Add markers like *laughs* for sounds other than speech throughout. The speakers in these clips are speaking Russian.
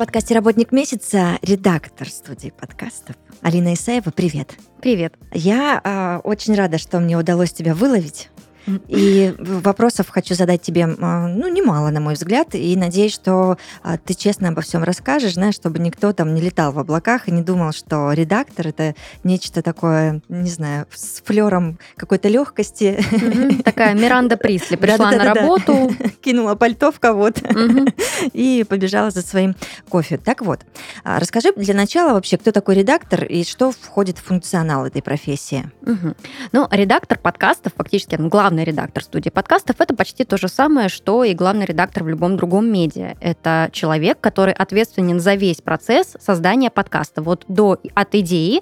Подкасте «Работник месяца» редактор студии подкастов Алина Исаева. Привет. Привет. Я э, очень рада, что мне удалось тебя выловить. И вопросов хочу задать тебе, ну, немало, на мой взгляд, и надеюсь, что а, ты честно обо всем расскажешь, знаешь, чтобы никто там не летал в облаках и не думал, что редактор это нечто такое, не знаю, с флером какой-то легкости. Такая Миранда Присли *laughs* пришла на работу. *laughs* Кинула пальто в кого-то *laughs* и побежала за своим кофе. Так вот, а, расскажи для начала вообще, кто такой редактор и что входит в функционал этой профессии. Ну, редактор подкастов, фактически главный главный редактор студии подкастов, это почти то же самое, что и главный редактор в любом другом медиа. Это человек, который ответственен за весь процесс создания подкаста. Вот до, от идеи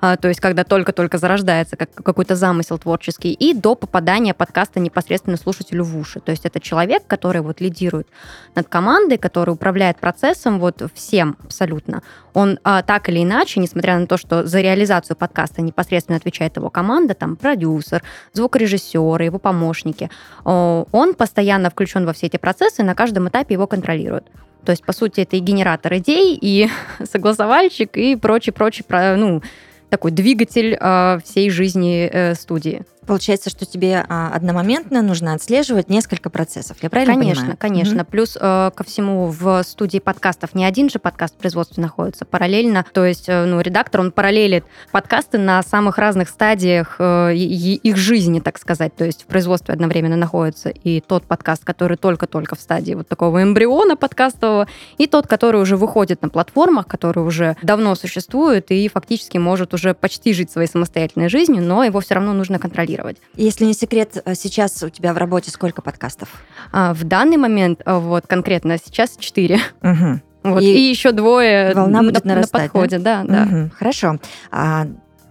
то есть когда только-только зарождается как, какой-то замысел творческий, и до попадания подкаста непосредственно слушателю в уши. То есть это человек, который вот лидирует над командой, который управляет процессом вот всем абсолютно. Он а, так или иначе, несмотря на то, что за реализацию подкаста непосредственно отвечает его команда, там продюсер, звукорежиссеры, его помощники, он постоянно включен во все эти процессы, на каждом этапе его контролируют. То есть, по сути, это и генератор идей, и *laughs* согласовальщик, и прочий-прочий, ну, такой двигатель э, всей жизни э, студии. Получается, что тебе а, одномоментно нужно отслеживать несколько процессов. Я правильно конечно, понимаю? Конечно, конечно. Mm-hmm. Плюс э, ко всему в студии подкастов не один же подкаст в производстве находится параллельно. То есть, э, ну, редактор, он параллелит подкасты на самых разных стадиях э, их жизни, так сказать. То есть в производстве одновременно находится и тот подкаст, который только-только в стадии вот такого эмбриона подкастового, и тот, который уже выходит на платформах, который уже давно существует и фактически может уже почти жить своей самостоятельной жизнью, но его все равно нужно контролировать монтировать. Если не секрет, э, сейчас у тебя в работе сколько подкастов? А, в данный момент, э, вот конкретно сейчас четыре. Угу. Вот, и, и еще двое волна будет на, нарастать, на подходе, да, да. да. Угу. Хорошо. А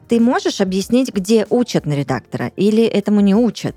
ты можешь объяснить, где учат на редактора или этому не учат?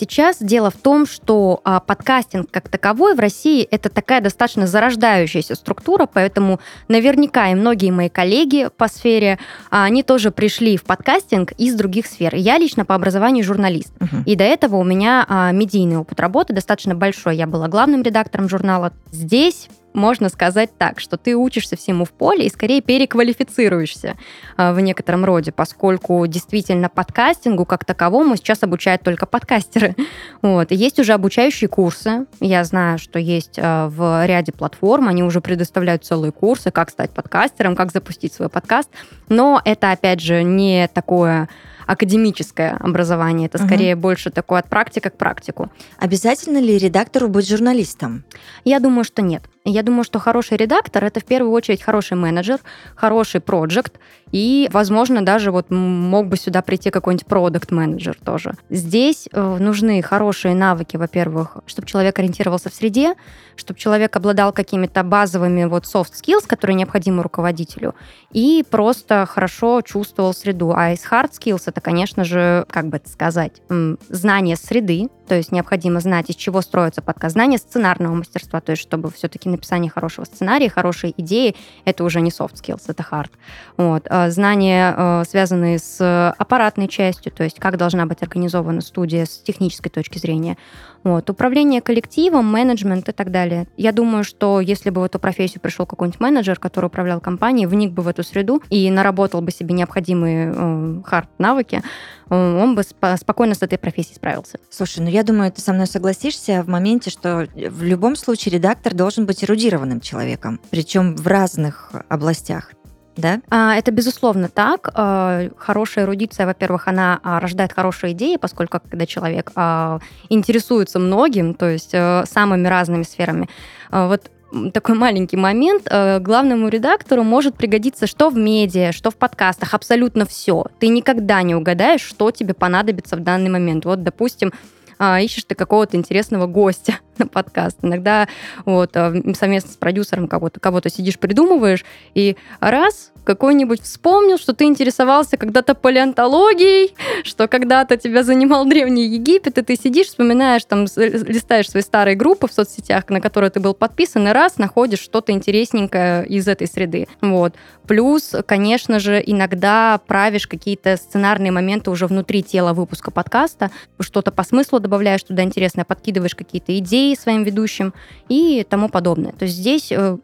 Сейчас дело в том, что а, подкастинг как таковой в России это такая достаточно зарождающаяся структура, поэтому наверняка и многие мои коллеги по сфере, а, они тоже пришли в подкастинг из других сфер. Я лично по образованию журналист, uh-huh. и до этого у меня а, медийный опыт работы достаточно большой. Я была главным редактором журнала. Здесь можно сказать так, что ты учишься всему в поле и скорее переквалифицируешься э, в некотором роде, поскольку действительно подкастингу как таковому сейчас обучают только подкастеры. *laughs* Вот. И есть уже обучающие курсы. Я знаю, что есть э, в ряде платформ, они уже предоставляют целые курсы, как стать подкастером, как запустить свой подкаст. Но это, опять же, не такое академическое образование. Это скорее угу. больше такое от практики к практику. Обязательно ли редактору быть журналистом? Я думаю, что нет. Я думаю, что хороший редактор это в первую очередь хороший менеджер, хороший проект, и, возможно, даже вот мог бы сюда прийти какой-нибудь продукт менеджер тоже. Здесь э, нужны хорошие навыки, во-первых, чтобы человек ориентировался в среде, чтобы человек обладал какими-то базовыми вот soft skills, которые необходимы руководителю, и просто хорошо чувствовал среду. А из hard skills это, конечно же, как бы это сказать, знание среды, то есть необходимо знать, из чего строится подкаст, знание сценарного мастерства, то есть чтобы все-таки написание хорошего сценария, хорошие идеи, это уже не soft skills, это hard. Вот. А знания, э, связанные с аппаратной частью, то есть как должна быть организована студия с технической точки зрения, вот. Управление коллективом, менеджмент и так далее. Я думаю, что если бы в эту профессию пришел какой-нибудь менеджер, который управлял компанией, вник бы в эту среду и наработал бы себе необходимые хард-навыки, э, он бы сп- спокойно с этой профессией справился. Слушай, ну я думаю, ты со мной согласишься в моменте, что в любом случае редактор должен быть эрудированным человеком, причем в разных областях да? А, это безусловно так. А, хорошая эрудиция, во-первых, она а, рождает хорошие идеи, поскольку когда человек интересуется многим, то есть э, самыми разными сферами, вот такой маленький момент. Э, главному редактору может пригодиться что в медиа, что в подкастах, абсолютно все. Ты никогда не угадаешь, что тебе понадобится в данный момент. Вот, допустим, ищешь ты какого-то интересного гостя, на подкаст. Иногда вот э, совместно с продюсером кого-то кого сидишь, придумываешь, и раз какой-нибудь вспомнил, что ты интересовался когда-то палеонтологией, что когда-то тебя занимал Древний Египет, и ты сидишь, вспоминаешь, там, листаешь свои старые группы в соцсетях, на которые ты был подписан, и раз находишь что-то интересненькое из этой среды. Вот. Плюс, конечно же, иногда правишь какие-то сценарные моменты уже внутри тела выпуска подкаста, что-то по смыслу добавляешь туда интересное, подкидываешь какие-то идеи своим ведущим и тому подобное. То есть здесь э,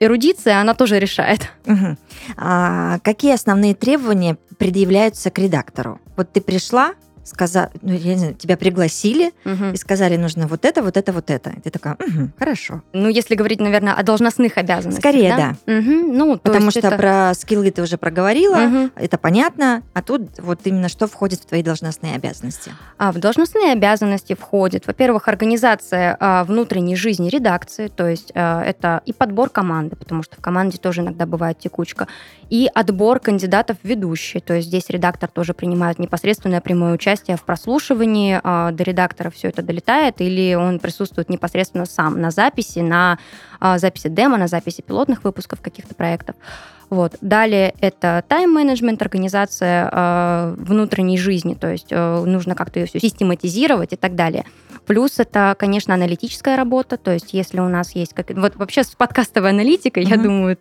эрудиция, она тоже решает. Угу. А какие основные требования предъявляются к редактору? Вот ты пришла, сказали, ну, я не знаю, тебя пригласили угу. и сказали, нужно вот это, вот это, вот это. И ты такая, угу, хорошо. Ну, если говорить, наверное, о должностных обязанностях. Скорее, да. да. Угу. Ну, Потому что это... про скиллы ты уже проговорила, угу. это понятно, а тут вот именно что входит в твои должностные обязанности? А в должностные обязанности входит, во-первых, организация а, внутренней жизни редакции, то есть а, это и подбор команды, потому что в команде тоже иногда бывает текучка, и отбор кандидатов в ведущие, то есть здесь редактор тоже принимает непосредственное прямое участие участие в прослушивании, а, до редактора все это долетает, или он присутствует непосредственно сам на записи, на а, записи демо, на записи пилотных выпусков каких-то проектов. Вот. Далее это тайм-менеджмент, организация э, внутренней жизни, то есть э, нужно как-то ее все систематизировать и так далее. Плюс это, конечно, аналитическая работа, то есть если у нас есть... Как... Вот вообще с подкастовой аналитикой, mm-hmm. я думаю,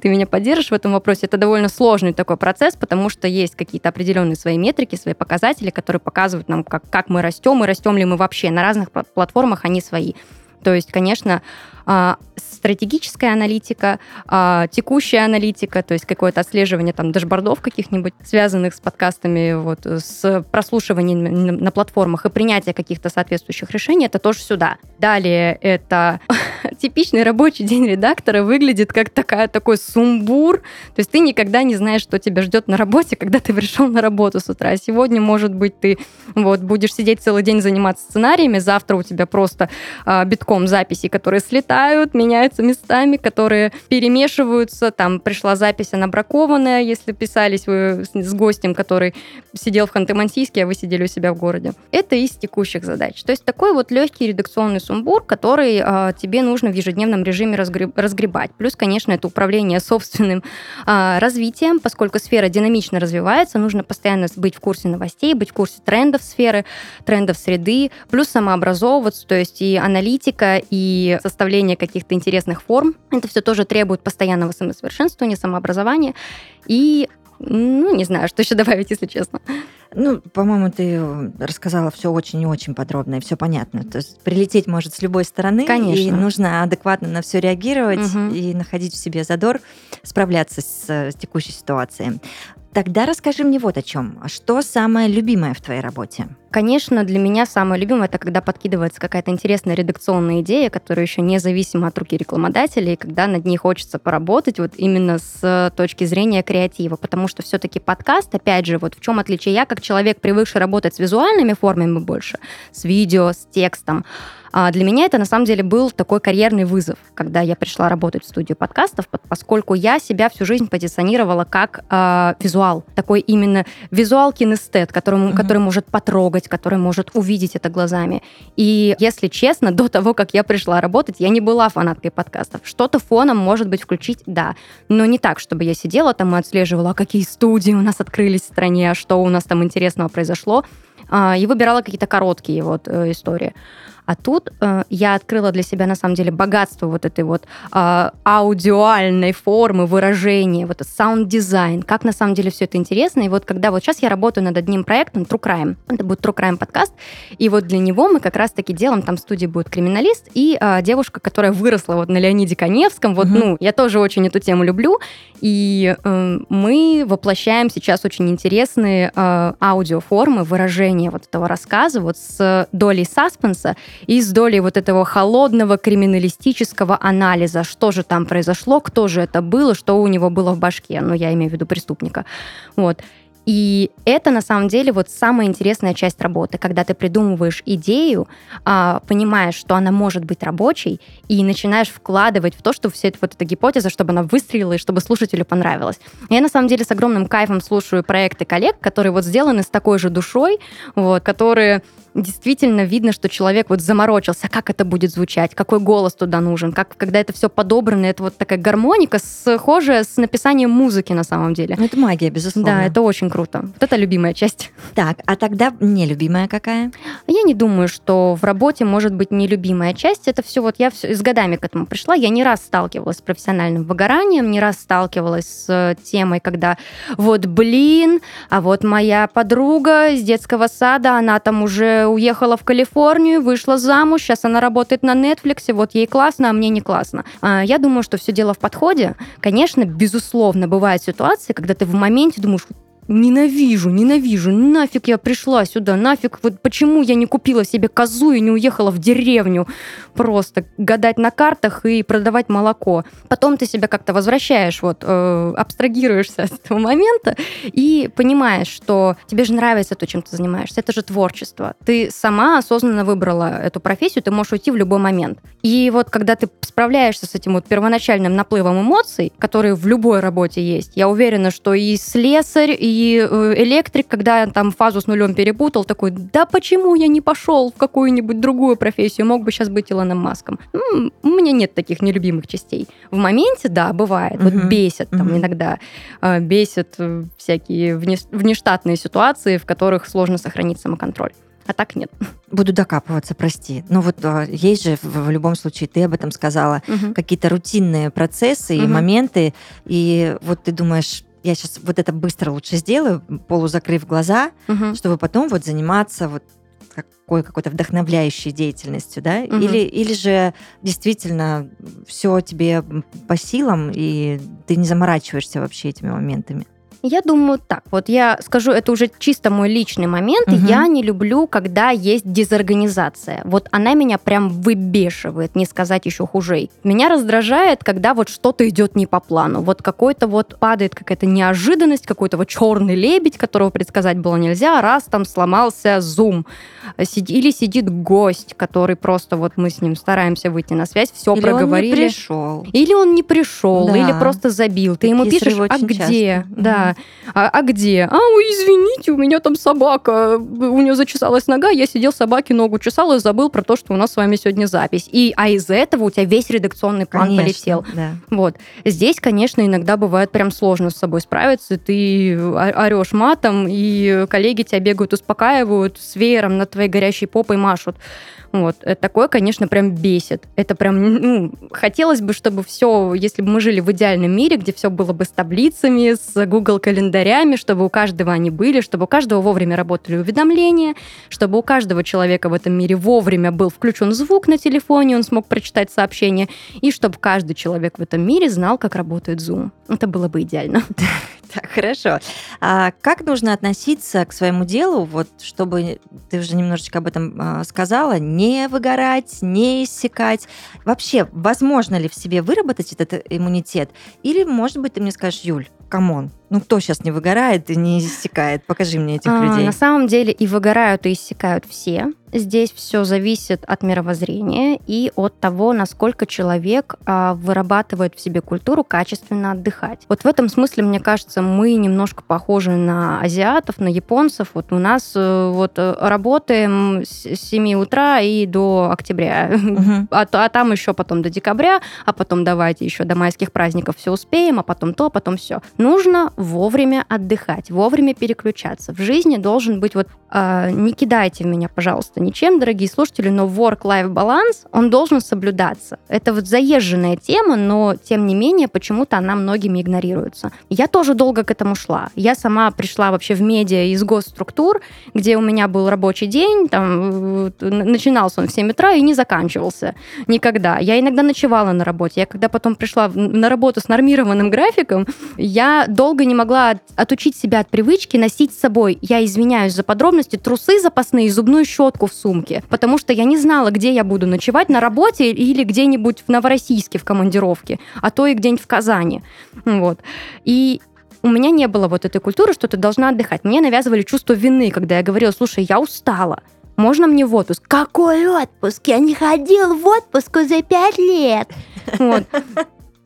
ты меня поддержишь в этом вопросе, это довольно сложный такой процесс, потому что есть какие-то определенные свои метрики, свои показатели, которые показывают нам, как, как мы растем, и растем ли мы вообще. На разных платформах они свои. То есть, конечно, а, стратегическая аналитика, а, текущая аналитика, то есть какое-то отслеживание там дашбордов каких-нибудь, связанных с подкастами, вот, с прослушиванием на платформах и принятие каких-то соответствующих решений, это тоже сюда. Далее это *laughs* типичный рабочий день редактора выглядит как такая, такой сумбур, то есть ты никогда не знаешь, что тебя ждет на работе, когда ты пришел на работу с утра. Сегодня, может быть, ты вот будешь сидеть целый день заниматься сценариями, завтра у тебя просто а, битком записей, которые слетают, летают, меняются местами, которые перемешиваются. Там пришла запись, она бракованная, если писались вы с гостем, который сидел в Ханты-Мансийске, а вы сидели у себя в городе. Это из текущих задач. То есть такой вот легкий редакционный сумбур, который э, тебе нужно в ежедневном режиме разгреб- разгребать. Плюс, конечно, это управление собственным э, развитием, поскольку сфера динамично развивается, нужно постоянно быть в курсе новостей, быть в курсе трендов сферы, трендов среды, плюс самообразовываться, то есть и аналитика, и составление каких-то интересных форм. Это все тоже требует постоянного самосовершенствования, самообразования. И, ну, не знаю, что еще добавить, если честно. Ну, по-моему, ты рассказала все очень и очень подробно, и все понятно. То есть прилететь может с любой стороны, Конечно. и нужно адекватно на все реагировать угу. и находить в себе задор, справляться с, с текущей ситуацией. Тогда расскажи мне вот о чем. Что самое любимое в твоей работе? Конечно, для меня самое любимое это когда подкидывается какая-то интересная редакционная идея, которая еще независима от руки рекламодателя, и когда над ней хочется поработать вот именно с точки зрения креатива, потому что все-таки подкаст, опять же, вот в чем отличие я как человек, привыкший работать с визуальными формами больше, с видео, с текстом, а для меня это на самом деле был такой карьерный вызов, когда я пришла работать в студию подкастов, поскольку я себя всю жизнь позиционировала как э, визуал, такой именно визуал-кинестет, который, mm-hmm. который может потрогать, который может увидеть это глазами. И если честно, *laughs* до того, как я пришла работать, я не была фанаткой подкастов. Что-то фоном, может быть, включить, да, но не так, чтобы я сидела там и отслеживала, а какие студии у нас открылись в стране, а что у нас там интересного произошло, а, и выбирала какие-то короткие вот э, истории. А тут э, я открыла для себя, на самом деле, богатство вот этой вот э, аудиальной формы, выражения, вот саунд-дизайн, как на самом деле все это интересно. И вот когда вот сейчас я работаю над одним проектом True Crime, это будет True Crime подкаст, и вот для него мы как раз-таки делаем, там в студии будет криминалист и э, девушка, которая выросла вот на Леониде Коневском, вот, mm-hmm. ну, я тоже очень эту тему люблю, и э, мы воплощаем сейчас очень интересные э, аудиоформы, выражения вот этого рассказа вот с долей саспенса и с долей вот этого холодного криминалистического анализа, что же там произошло, кто же это было, что у него было в башке, ну, я имею в виду преступника. Вот. И это на самом деле вот самая интересная часть работы, когда ты придумываешь идею, а, понимаешь, что она может быть рабочей, и начинаешь вкладывать в то, что вся эта, вот эта гипотеза, чтобы она выстрелила и чтобы слушателю понравилось. Я на самом деле с огромным кайфом слушаю проекты коллег, которые вот сделаны с такой же душой, вот, которые действительно видно, что человек вот заморочился, как это будет звучать, какой голос туда нужен, как когда это все подобрано, это вот такая гармоника, схожая с написанием музыки на самом деле. Ну, это магия, безусловно. Да, это очень круто. Вот это любимая часть. Так, а тогда нелюбимая какая? Я не думаю, что в работе может быть нелюбимая часть. Это все вот я все с годами к этому пришла. Я не раз сталкивалась с профессиональным выгоранием, не раз сталкивалась с темой, когда вот блин, а вот моя подруга из детского сада, она там уже уехала в Калифорнию, вышла замуж, сейчас она работает на Netflix, вот ей классно, а мне не классно. А, я думаю, что все дело в подходе. Конечно, безусловно, бывают ситуации, когда ты в моменте думаешь, ненавижу, ненавижу, нафиг я пришла сюда, нафиг, вот почему я не купила себе козу и не уехала в деревню просто гадать на картах и продавать молоко. Потом ты себя как-то возвращаешь, вот, э, абстрагируешься *laughs* с этого момента и понимаешь, что тебе же нравится то, чем ты занимаешься, это же творчество. Ты сама осознанно выбрала эту профессию, ты можешь уйти в любой момент. И вот когда ты справляешься с этим вот первоначальным наплывом эмоций, которые в любой работе есть, я уверена, что и слесарь, и Э, электрик, когда там фазу с нулем перепутал, такой, да почему я не пошел в какую-нибудь другую профессию, мог бы сейчас быть Илоном Маском. У меня нет таких нелюбимых частей. В моменте, да, бывает, uh-huh. вот бесит там uh-huh. иногда, э, бесит э, всякие внештатные ситуации, в которых сложно сохранить самоконтроль а так нет. Буду докапываться, прости. Но вот есть же в, в любом случае, ты об этом сказала, угу. какие-то рутинные процессы угу. и моменты, и вот ты думаешь, я сейчас вот это быстро лучше сделаю, полузакрыв глаза, угу. чтобы потом вот заниматься вот какой какой-то вдохновляющей деятельностью, да? Угу. Или, или же действительно все тебе по силам, и ты не заморачиваешься вообще этими моментами? Я думаю так. Вот я скажу, это уже чисто мой личный момент. Угу. Я не люблю, когда есть дезорганизация. Вот она меня прям выбешивает, не сказать еще хуже. Меня раздражает, когда вот что-то идет не по плану. Вот какой-то вот падает какая-то неожиданность, какой-то вот черный лебедь, которого предсказать было нельзя, раз там сломался Zoom. Или сидит гость, который просто вот мы с ним стараемся выйти на связь, все или проговорили. Он не пришел. Или он не пришел, да. или просто забил. Ты Такие ему пишешь, а где? Часто. Да. А, а где? А, ой, извините, у меня там собака, у нее зачесалась нога, я сидел собаке ногу чесал и забыл про то, что у нас с вами сегодня запись. И, а из-за этого у тебя весь редакционный план конечно, полетел. Да. Вот. Здесь, конечно, иногда бывает прям сложно с собой справиться, ты орешь матом, и коллеги тебя бегают, успокаивают, с веером над твоей горящей попой машут. Вот. Это такое, конечно, прям бесит. Это прям, ну, хотелось бы, чтобы все, если бы мы жили в идеальном мире, где все было бы с таблицами, с Google календарями, чтобы у каждого они были, чтобы у каждого вовремя работали уведомления, чтобы у каждого человека в этом мире вовремя был включен звук на телефоне, он смог прочитать сообщение, и чтобы каждый человек в этом мире знал, как работает Zoom. Это было бы идеально. *laughs* Так, хорошо. А как нужно относиться к своему делу, вот чтобы ты уже немножечко об этом а, сказала, не выгорать, не иссякать? Вообще, возможно ли в себе выработать этот иммунитет? Или, может быть, ты мне скажешь, Юль, come on, ну кто сейчас не выгорает и не иссякает? Покажи мне этих а, людей. На самом деле и выгорают, и иссякают все. Здесь все зависит от мировоззрения и от того, насколько человек а, вырабатывает в себе культуру качественно отдыхать. Вот в этом смысле, мне кажется, мы немножко похожи на азиатов, на японцев. Вот у нас э, вот э, работаем с 7 утра и до октября, угу. *laughs* а, а там еще потом до декабря, а потом давайте еще до майских праздников все успеем, а потом то, а потом все. Нужно вовремя отдыхать, вовремя переключаться. В жизни должен быть вот э, не кидайте в меня, пожалуйста, ничем, дорогие слушатели, но work-life баланс он должен соблюдаться. Это вот заезженная тема, но тем не менее почему-то она многими игнорируется. Я тоже долго к этому шла. Я сама пришла вообще в медиа из госструктур, где у меня был рабочий день, там начинался он в 7 утра и не заканчивался никогда. Я иногда ночевала на работе. Я когда потом пришла на работу с нормированным графиком, я долго не могла отучить себя от привычки носить с собой, я извиняюсь за подробности, трусы запасные и зубную щетку в сумке, потому что я не знала, где я буду ночевать, на работе или где-нибудь в Новороссийске в командировке, а то и где-нибудь в Казани. Вот. И у меня не было вот этой культуры, что ты должна отдыхать. Мне навязывали чувство вины, когда я говорила, слушай, я устала, можно мне в отпуск? Какой отпуск? Я не ходил в отпуск за пять лет. Вот.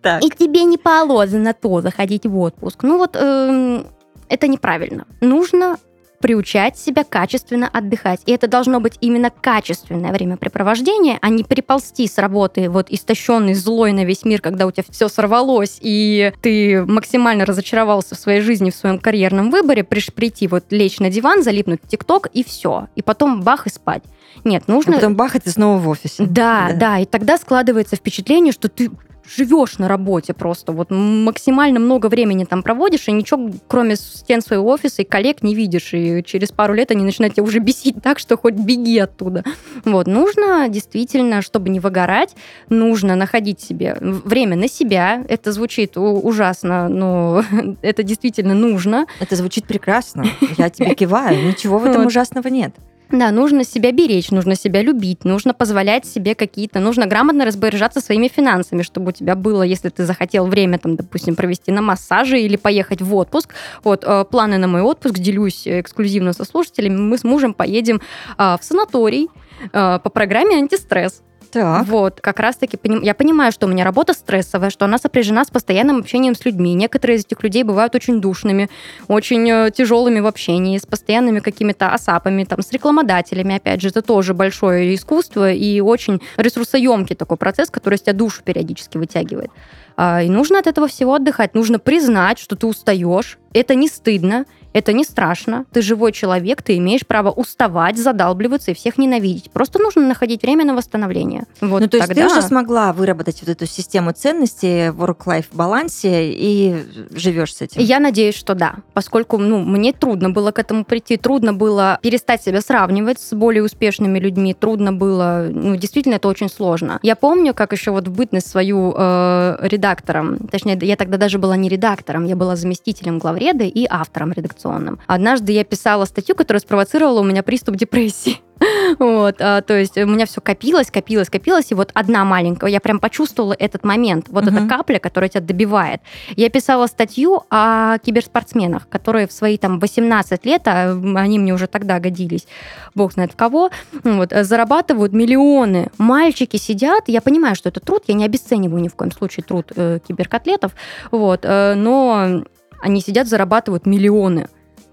Так. И тебе не положено то заходить в отпуск. Ну вот э, это неправильно. Нужно приучать себя качественно отдыхать. И это должно быть именно качественное времяпрепровождение, а не приползти с работы вот истощенный, злой на весь мир, когда у тебя все сорвалось, и ты максимально разочаровался в своей жизни, в своем карьерном выборе, приш прийти вот лечь на диван, залипнуть в ТикТок и все. И потом бах и спать. Нет, нужно... А потом бах, и ты снова в офисе. Да, да, да, и тогда складывается впечатление, что ты живешь на работе просто, вот максимально много времени там проводишь, и ничего, кроме стен своего офиса и коллег, не видишь, и через пару лет они начинают тебя уже *laughs* бесить так, что хоть беги оттуда. Вот, нужно действительно, чтобы не выгорать, нужно находить себе время на себя. Это звучит ужасно, но *laughs* это действительно нужно. Это звучит прекрасно. Я тебе киваю. Ничего в этом ужасного нет. Да, нужно себя беречь, нужно себя любить, нужно позволять себе какие-то, нужно грамотно распоряжаться своими финансами, чтобы у тебя было, если ты захотел время, там, допустим, провести на массаже или поехать в отпуск. Вот, э, планы на мой отпуск, делюсь эксклюзивно со слушателями, мы с мужем поедем э, в санаторий э, по программе антистресс. Так. Вот, как раз-таки я понимаю, что у меня работа стрессовая, что она сопряжена с постоянным общением с людьми. Некоторые из этих людей бывают очень душными, очень э, тяжелыми в общении, с постоянными какими-то осапами, там, с рекламодателями, опять же, это тоже большое искусство и очень ресурсоемкий такой процесс, который из тебя душу периодически вытягивает. А, и нужно от этого всего отдыхать. Нужно признать, что ты устаешь. Это не стыдно, это не страшно. Ты живой человек, ты имеешь право уставать, задалбливаться и всех ненавидеть. Просто нужно находить время на восстановление. Вот ну, то есть ты уже смогла выработать вот эту систему ценностей в work-life балансе и живешь с этим? Я надеюсь, что да. Поскольку ну, мне трудно было к этому прийти, трудно было перестать себя сравнивать с более успешными людьми, трудно было, ну, действительно, это очень сложно. Я помню, как еще вот в бытность свою э, редактором, точнее, я тогда даже была не редактором, я была заместителем главреда и автором редакционного информационном. Однажды я писала статью, которая спровоцировала у меня приступ депрессии. *laughs* Вот, а, то есть у меня все копилось, копилось, копилось, и вот одна маленькая, я прям почувствовала этот момент, вот uh-huh. эта капля, которая тебя добивает. Я писала статью о киберспортсменах, которые в свои там 18 лет, а они мне уже тогда годились, бог знает в кого, вот, зарабатывают миллионы. Мальчики сидят, я понимаю, что это труд, я не обесцениваю ни в коем случае труд э, киберкотлетов, вот, э, но они сидят, зарабатывают миллионы.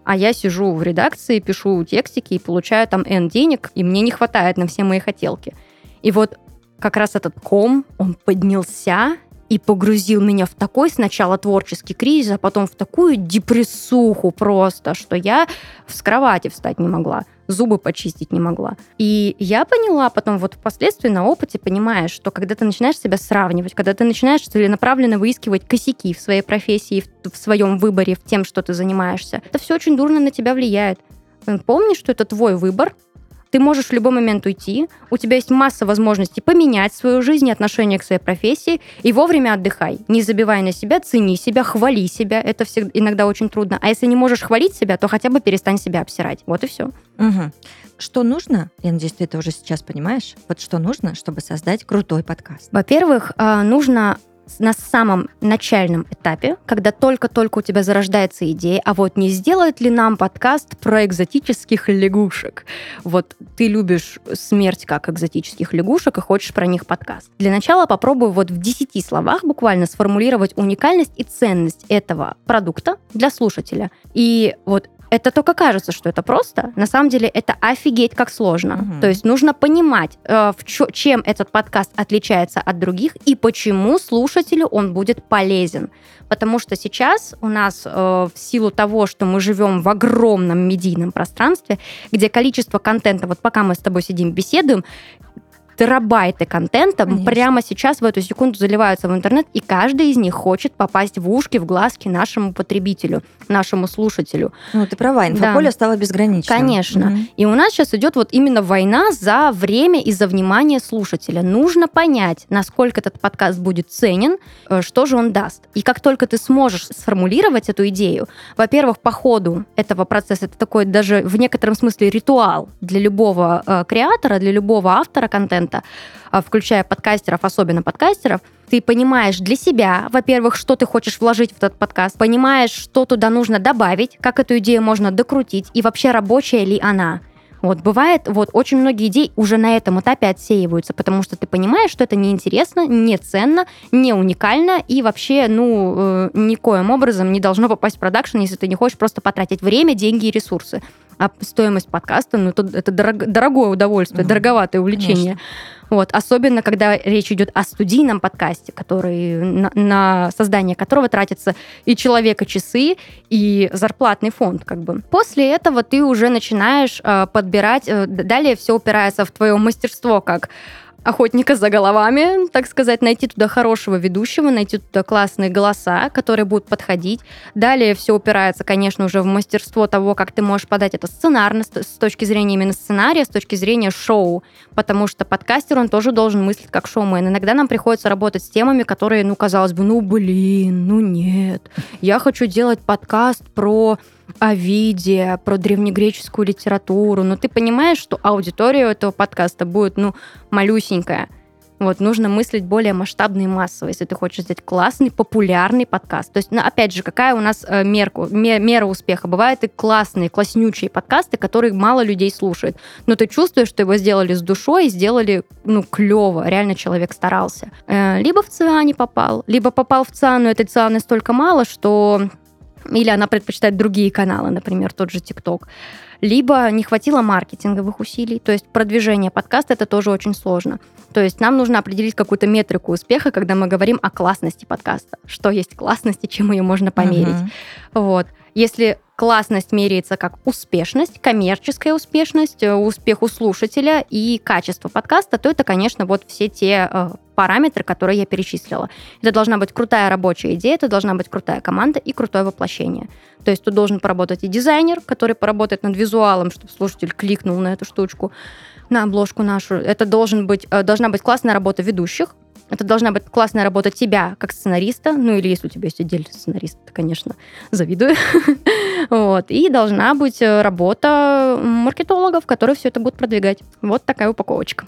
А я сижу в редакции, пишу текстики и получаю там N денег, и мне не хватает на все мои хотелки. И вот как раз этот ком, он поднялся и погрузил меня в такой сначала творческий кризис, а потом в такую депрессуху просто, что я с кровати встать не могла зубы почистить не могла. И я поняла потом, вот впоследствии на опыте понимаешь, что когда ты начинаешь себя сравнивать, когда ты начинаешь целенаправленно выискивать косяки в своей профессии, в, в своем выборе, в тем, что ты занимаешься, это все очень дурно на тебя влияет. Помни, что это твой выбор, ты можешь в любой момент уйти, у тебя есть масса возможностей поменять свою жизнь и отношение к своей профессии, и вовремя отдыхай. Не забивай на себя, цени себя, хвали себя. Это всегда, иногда очень трудно. А если не можешь хвалить себя, то хотя бы перестань себя обсирать. Вот и все. Угу. Что нужно? Я надеюсь, ты это уже сейчас понимаешь. Вот что нужно, чтобы создать крутой подкаст? Во-первых, а, нужно на самом начальном этапе, когда только-только у тебя зарождается идея, а вот не сделает ли нам подкаст про экзотических лягушек? Вот ты любишь смерть как экзотических лягушек и хочешь про них подкаст. Для начала попробую вот в 10 словах буквально сформулировать уникальность и ценность этого продукта для слушателя. И вот это только кажется, что это просто. На самом деле это офигеть как сложно. Угу. То есть нужно понимать, э, в чё, чем этот подкаст отличается от других и почему слушателю он будет полезен. Потому что сейчас у нас э, в силу того, что мы живем в огромном медийном пространстве, где количество контента, вот пока мы с тобой сидим беседуем, терабайты контента Конечно. прямо сейчас в эту секунду заливаются в интернет, и каждый из них хочет попасть в ушки, в глазки нашему потребителю, нашему слушателю. Ну, ты права, инфополе да. стало безграничным. Конечно. Угу. И у нас сейчас идет вот именно война за время и за внимание слушателя. Нужно понять, насколько этот подкаст будет ценен, э, что же он даст. И как только ты сможешь сформулировать эту идею, во-первых, по ходу этого процесса, это такой даже в некотором смысле ритуал для любого э, креатора, для любого автора контента, включая подкастеров, особенно подкастеров, ты понимаешь для себя, во-первых, что ты хочешь вложить в этот подкаст, понимаешь, что туда нужно добавить, как эту идею можно докрутить и вообще рабочая ли она. Вот бывает, вот очень многие идеи уже на этом этапе отсеиваются, потому что ты понимаешь, что это неинтересно, не ценно, не уникально и вообще, ну, э, никоим образом не должно попасть в продакшн, если ты не хочешь просто потратить время, деньги и ресурсы. А стоимость подкаста, ну, это, это дорог, дорогое удовольствие, mm-hmm. дороговатое увлечение. Конечно. Вот, особенно, когда речь идет о студийном подкасте, который, на, на создание которого тратится и человека часы, и зарплатный фонд, как бы. После этого ты уже начинаешь э, подбирать, э, далее все упирается в твое мастерство как охотника за головами, так сказать, найти туда хорошего ведущего, найти туда классные голоса, которые будут подходить. Далее все упирается, конечно, уже в мастерство того, как ты можешь подать это сценарно, с точки зрения именно сценария, с точки зрения шоу, потому что подкастер, он тоже должен мыслить как шоумен. Иногда нам приходится работать с темами, которые, ну, казалось бы, ну, блин, ну, нет. Я хочу делать подкаст про Овидия, про древнегреческую литературу, но ты понимаешь, что аудитория этого подкаста будет, ну, малюсенькая. Вот, нужно мыслить более масштабно и массово, если ты хочешь сделать классный, популярный подкаст. То есть, ну, опять же, какая у нас э, мерку, мера успеха? Бывают и классные, класснючие подкасты, которые мало людей слушают. Но ты чувствуешь, что его сделали с душой сделали, ну, клево. Реально человек старался. Э, либо в ЦА не попал, либо попал в ЦА, но этой ЦА настолько мало, что или она предпочитает другие каналы, например, тот же ТикТок. Либо не хватило маркетинговых усилий, то есть продвижение подкаста это тоже очень сложно. То есть нам нужно определить какую-то метрику успеха, когда мы говорим о классности подкаста. Что есть классность и чем ее можно померить. Uh-huh. Вот. Если классность меряется как успешность, коммерческая успешность, э, успех у слушателя и качество подкаста, то это, конечно, вот все те э, параметры, которые я перечислила. Это должна быть крутая рабочая идея, это должна быть крутая команда и крутое воплощение. То есть тут должен поработать и дизайнер, который поработает над визуалом, чтобы слушатель кликнул на эту штучку, на обложку нашу. Это должен быть, э, должна быть классная работа ведущих, это должна быть классная работа тебя как сценариста, ну или если у тебя есть отдельный сценарист, конечно, завидую. *laughs* вот. И должна быть э, работа маркетологов, которые все это будут продвигать. Вот такая упаковочка.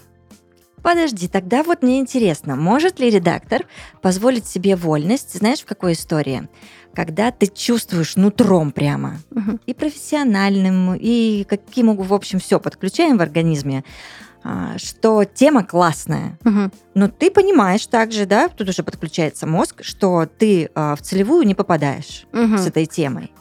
Подожди, тогда вот мне интересно, может ли редактор позволить себе вольность, знаешь, в какой истории? Когда ты чувствуешь нутром прямо, угу. и профессиональным, и каким, в общем, все подключаем в организме, что тема классная, угу. но ты понимаешь также, да, тут уже подключается мозг, что ты а, в целевую не попадаешь угу. с этой темой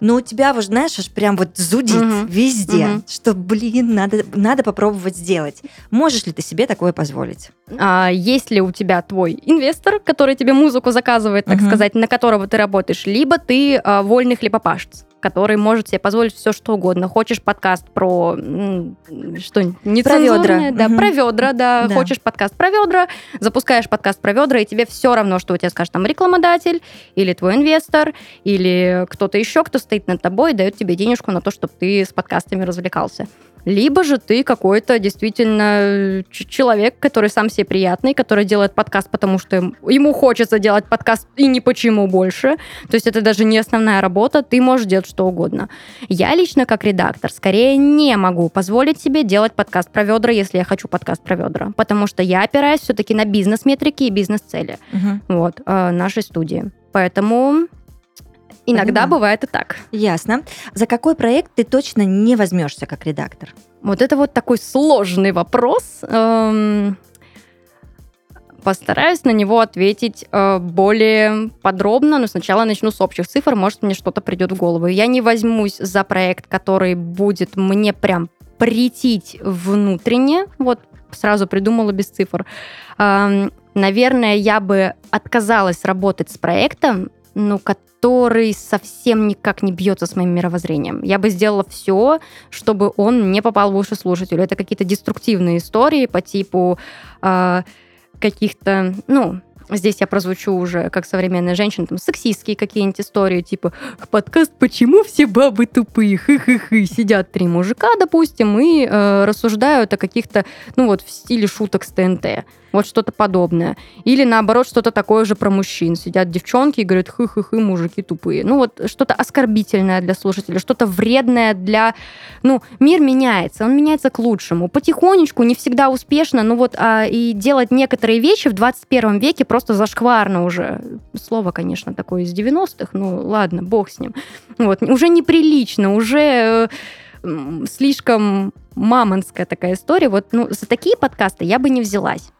но у тебя, вот, знаешь, аж прям вот зудит угу. везде, угу. что, блин, надо, надо попробовать сделать. Можешь ли ты себе такое позволить? А, есть ли у тебя твой инвестор, который тебе музыку заказывает, так угу. сказать, на которого ты работаешь, либо ты а, вольный хлебопашец? который может себе позволить все, что угодно. Хочешь подкаст про что не про ведра. Да, угу. про ведра, да. да. Хочешь подкаст про ведра, запускаешь подкаст про ведра, и тебе все равно, что у тебя скажет там рекламодатель, или твой инвестор, или кто-то еще, кто стоит над тобой и дает тебе денежку на то, чтобы ты с подкастами развлекался либо же ты какой-то действительно э, человек, который сам себе приятный, который делает подкаст, потому что ему хочется делать подкаст и ни почему больше. То есть это даже не основная работа, ты можешь делать что угодно. Я лично как редактор скорее не могу позволить себе делать подкаст про ведра, если я хочу подкаст про ведра, потому что я опираюсь все-таки на бизнес-метрики и бизнес-цели угу. вот, э, нашей студии. Поэтому Иногда Понимаю. бывает и так. Ясно. За какой проект ты точно не возьмешься как редактор? Вот это вот такой сложный вопрос. Эм, постараюсь на него ответить э, более подробно, но сначала начну с общих цифр, может, мне что-то придет в голову. Я не возьмусь за проект, который будет мне прям претить внутренне, вот сразу придумала без цифр. Эм, наверное, я бы отказалась работать с проектом, ну, который совсем никак не бьется с моим мировоззрением. Я бы сделала все, чтобы он не попал в уши слушателю. Это какие-то деструктивные истории по типу э, каких-то, ну, Здесь я прозвучу уже как современная женщина, там, сексистские какие-нибудь истории, типа, подкаст «Почему все бабы тупые?» хы-хы-хы. Сидят три мужика, допустим, и э, рассуждают о каких-то, ну вот, в стиле шуток с ТНТ. Вот что-то подобное. Или наоборот, что-то такое же про мужчин. Сидят девчонки и говорят, хы-хы-хы, мужики тупые. Ну вот что-то оскорбительное для слушателя, что-то вредное для... Ну, мир меняется, он меняется к лучшему. Потихонечку, не всегда успешно, ну вот, а, и делать некоторые вещи в 21 веке просто зашкварно уже. Слово, конечно, такое из 90-х, ну ладно, бог с ним. Вот, уже неприлично, уже э, слишком мамонская такая история. Вот ну, за такие подкасты я бы не взялась.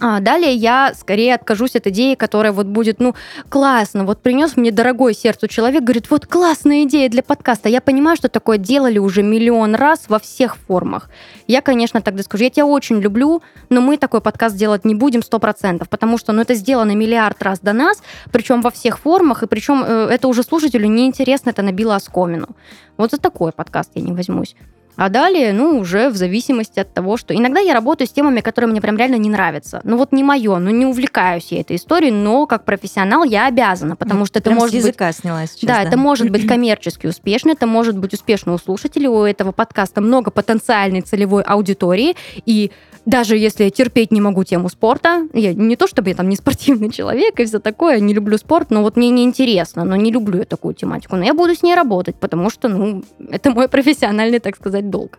А далее я скорее откажусь от идеи, которая вот будет, ну, классно, вот принес мне дорогой сердцу человек, говорит, вот классная идея для подкаста. Я понимаю, что такое делали уже миллион раз во всех формах. Я, конечно, тогда скажу, я тебя очень люблю, но мы такой подкаст делать не будем сто процентов, потому что, ну, это сделано миллиард раз до нас, причем во всех формах, и причем э, это уже слушателю неинтересно, это набило оскомину. Вот за такой подкаст я не возьмусь. А далее, ну, уже в зависимости от того, что... Иногда я работаю с темами, которые мне прям реально не нравятся. Ну, вот не мое, ну, не увлекаюсь я этой историей, но как профессионал я обязана, потому что это может с языка быть... снялась сейчас, Да, это может быть *clears throat* коммерчески успешно, это может быть успешно у слушателей, у этого подкаста много потенциальной целевой аудитории, и даже если я терпеть не могу тему спорта, я не то чтобы я там не спортивный *laughs* человек и все такое, не люблю спорт, но вот мне неинтересно, но не люблю я такую тематику, но я буду с ней работать, потому что, ну, это мой профессиональный, так сказать, долг.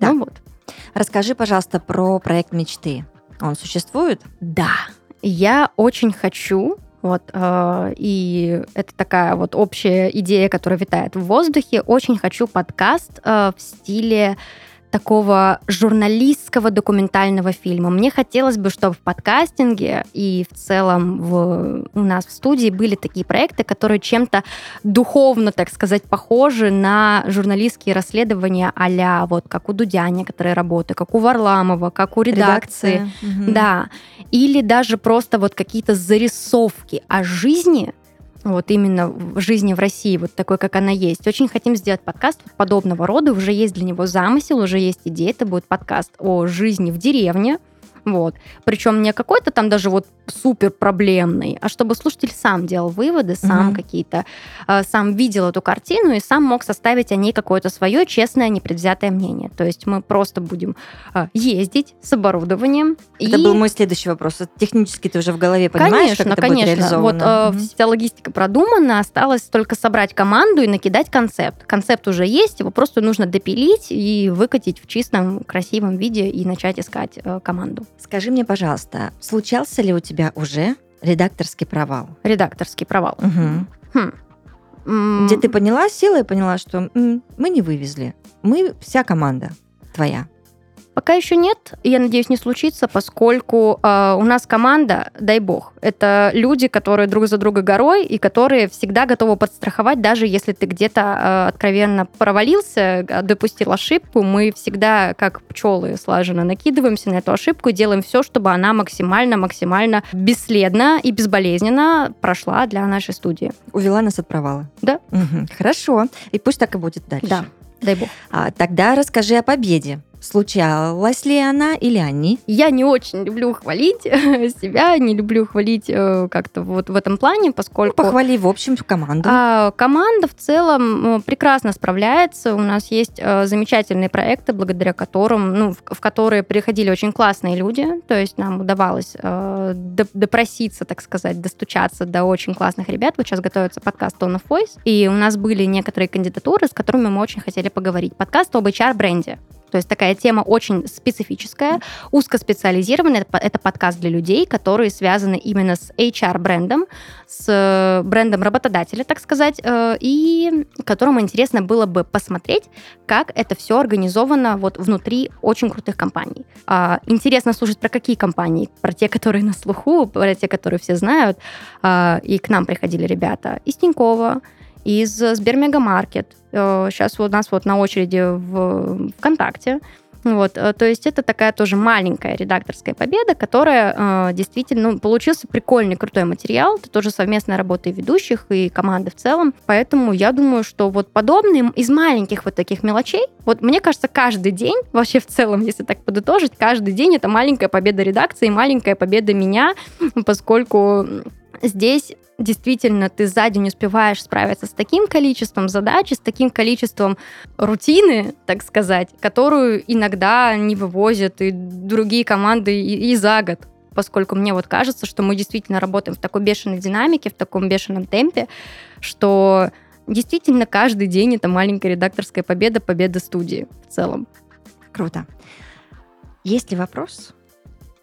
Да. Ну вот. Расскажи, пожалуйста, про проект мечты. Он существует? Да, я очень хочу, вот, э, и это такая вот общая идея, которая витает в воздухе, очень хочу подкаст э, в стиле такого журналистского документального фильма. Мне хотелось бы, чтобы в подкастинге и в целом в, у нас в студии были такие проекты, которые чем-то духовно, так сказать, похожи на журналистские расследования а вот как у Дудя некоторые работы, как у Варламова, как у редакции. Редакция. Мгм. Да. Или даже просто вот какие-то зарисовки о жизни, вот именно в жизни в России, вот такой, как она есть. Очень хотим сделать подкаст подобного рода. Уже есть для него замысел, уже есть идея. Это будет подкаст о жизни в деревне. Вот. Причем не какой-то там даже вот супер проблемный, а чтобы слушатель сам делал выводы, сам Мгм. какие-то, э, сам видел эту картину и сам мог составить о ней какое-то свое честное, непредвзятое мнение. То есть мы просто будем э, ездить с оборудованием. Это и... был мой следующий вопрос. Технически ты уже в голове понимаешь, Конечно, как это будет конечно. реализовано? Вот э, Мгм. вся логистика продумана, осталось только собрать команду и накидать концепт. Концепт уже есть, его просто нужно допилить и выкатить в чистом, красивом виде и начать искать э, команду. Скажи мне, пожалуйста, случался ли у тебя уже редакторский провал? Редакторский провал. Мгм. Хм. Где ты поняла, села и поняла, что «М, мы не вывезли. Мы вся команда твоя. Пока еще нет, и я надеюсь, не случится, поскольку э, у нас команда, дай бог, это люди, которые друг за друга горой и которые всегда готовы подстраховать, даже если ты где-то э, откровенно провалился, допустил ошибку, мы всегда, как пчелы, слаженно накидываемся на эту ошибку и делаем все, чтобы она максимально-максимально бесследно и безболезненно прошла для нашей студии. Увела нас от провала. Да. Мгм. Хорошо. И пусть так и будет дальше. Да, дай бог. А, тогда расскажи о победе. Случалась ли она или они? Я не очень люблю хвалить себя, не люблю хвалить э, как-то вот в этом плане, Ну, поскольку похвали в общем команду. а, команда в целом э, прекрасно справляется. У нас есть э, замечательные проекты, благодаря которым, ну, в, в которые приходили очень классные люди. То есть нам удавалось э, доп- допроситься, так сказать, достучаться до очень классных ребят. Вот сейчас готовится подкаст Tone of Voice, и у нас были некоторые кандидатуры, с которыми мы очень хотели поговорить. Подкаст об HR-бренде. То есть такая тема очень специфическая, узкоспециализированная. Это, по- это подкаст для людей, которые связаны именно с HR-брендом, с э, брендом работодателя, так сказать, э, и которому интересно было бы посмотреть, как это все организовано вот внутри очень крутых компаний. А, Интересно слушать про какие компании? Про те, которые на слуху, про те, которые все знают. А, И к нам приходили ребята из Тинькова, из Сбермегамаркет. Сейчас у нас вот на очереди в ВКонтакте. Вот, э, то есть это такая тоже маленькая редакторская победа, которая э, действительно ну, получился прикольный, крутой материал. Это тоже совместная работа и ведущих, и команды в целом. Поэтому я думаю, что вот подобные из маленьких вот таких мелочей, вот мне кажется, каждый день, *laughs* вообще в целом, если так подытожить, каждый день это маленькая победа редакции, маленькая победа меня, поскольку здесь действительно ты за день успеваешь справиться с таким количеством задач, с таким количеством рутины, так сказать, которую иногда не вывозят и другие команды и, и за год поскольку мне вот кажется, что мы действительно работаем в такой бешеной динамике, в таком бешеном темпе, что действительно каждый день это маленькая редакторская победа, победа студии в целом. Круто. Есть ли вопрос,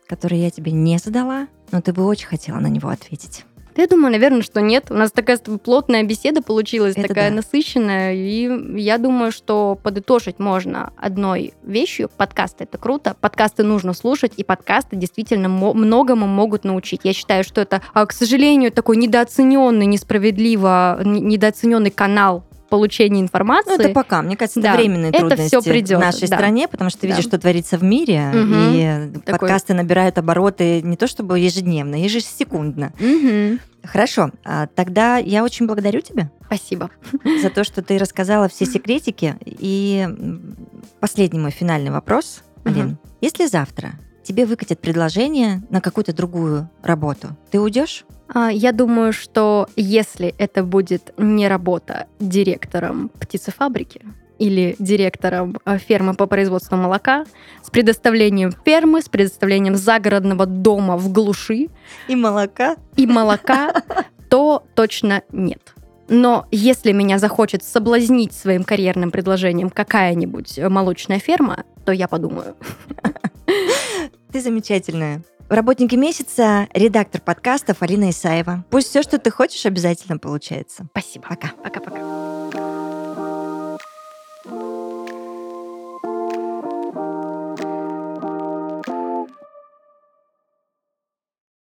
который я тебе не задала, но ты бы очень хотела на него ответить? Да я думаю, наверное, что нет. У нас такая плотная беседа получилась, Это такая да. насыщенная. И я думаю, что подытожить можно одной вещью. Подкасты — это круто. Подкасты нужно слушать, и подкасты действительно многому могут научить. Я считаю, что это, а, к сожалению, такой недооцененный, несправедливо, недооцененный канал получения информации. Ну, это пока. Мне кажется, это Да, временные это трудности всё придёт, в нашей да. стране, потому что ты Да. видишь, что творится в мире, Мгм. и Такой- подкасты набирают обороты не то чтобы ежедневно, ежесекундно. Мгм. Хорошо, а, тогда я очень благодарю тебя Спасибо. за то, что ты рассказала все секретики. И последний мой финальный вопрос, Алин. Мгм. Если завтра тебе выкатят предложение на какую-то другую работу, ты уйдешь? А, Я думаю, что если это будет не работа директором птицефабрики или директором э, фермы по производству молока, с предоставлением фермы, с предоставлением загородного дома в глуши И молока? и молока, *laughs* то точно нет. Но если меня захочет соблазнить своим карьерным предложением какая-нибудь молочная ферма, то я подумаю. *laughs* Ты замечательная. Работники месяца, редактор подкастов Алина Исаева. Пусть все, что ты хочешь, обязательно получается. Спасибо. Пока. Пока-пока.